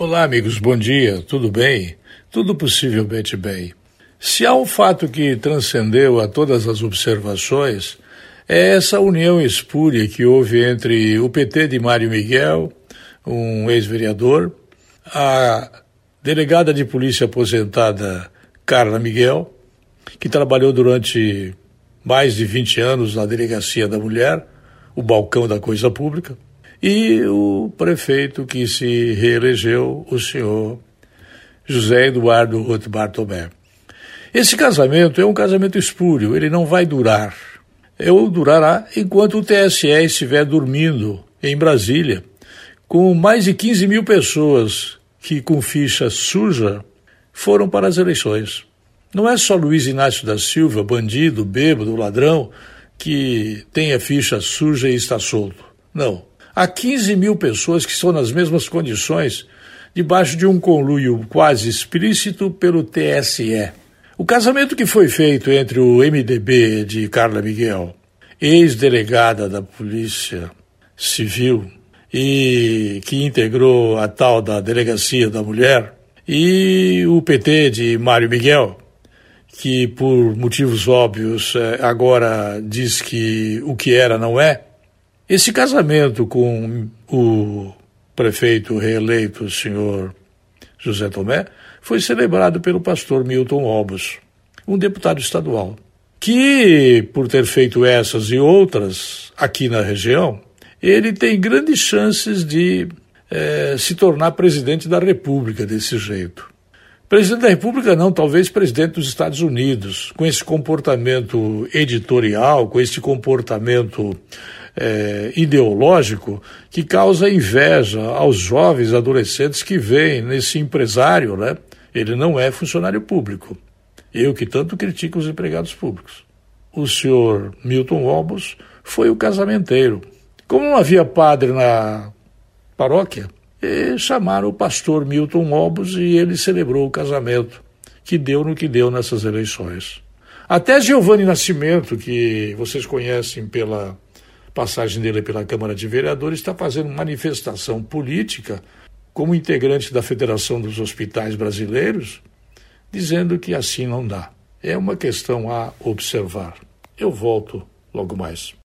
Olá, amigos, bom dia, tudo bem? Tudo possivelmente bem. Se há um fato que transcendeu a todas as observações, é essa união espúria que houve entre o PT de Mário Miguel, um ex-vereador, a delegada de polícia aposentada Carla Miguel, que trabalhou durante mais de 20 anos na Delegacia da Mulher, o balcão da coisa pública, e o prefeito que se reelegeu, o senhor José Eduardo Roth Bartolomé. Esse casamento é um casamento espúrio, ele não vai durar. Ou durará enquanto o TSE estiver dormindo em Brasília, com mais de 15 mil pessoas que, com ficha suja, foram para as eleições. Não é só Luiz Inácio da Silva, bandido, bêbado, ladrão, que tem a ficha suja e está solto. Não. Há 15 mil pessoas que estão nas mesmas condições, debaixo de um conluio quase explícito pelo TSE. O casamento que foi feito entre o MDB de Carla Miguel, ex-delegada da Polícia Civil e que integrou a tal da Delegacia da Mulher, e o PT de Mário Miguel, que por motivos óbvios eh, agora diz que o que era não é, esse casamento com o prefeito reeleito, o senhor José Tomé, foi celebrado pelo pastor Milton Obos, um deputado estadual, que, por ter feito essas e outras aqui na região, ele tem grandes chances de é, se tornar presidente da República desse jeito. Presidente da República, não, talvez presidente dos Estados Unidos, com esse comportamento editorial, com esse comportamento é, ideológico que causa inveja aos jovens adolescentes que veem nesse empresário, né? Ele não é funcionário público. Eu que tanto critico os empregados públicos. O senhor Milton Obos foi o casamenteiro. Como não havia padre na paróquia, chamaram o pastor Milton Obos e ele celebrou o casamento, que deu no que deu nessas eleições. Até Giovanni Nascimento, que vocês conhecem pela passagem dele pela Câmara de Vereadores, está fazendo manifestação política como integrante da Federação dos Hospitais Brasileiros, dizendo que assim não dá. É uma questão a observar. Eu volto logo mais.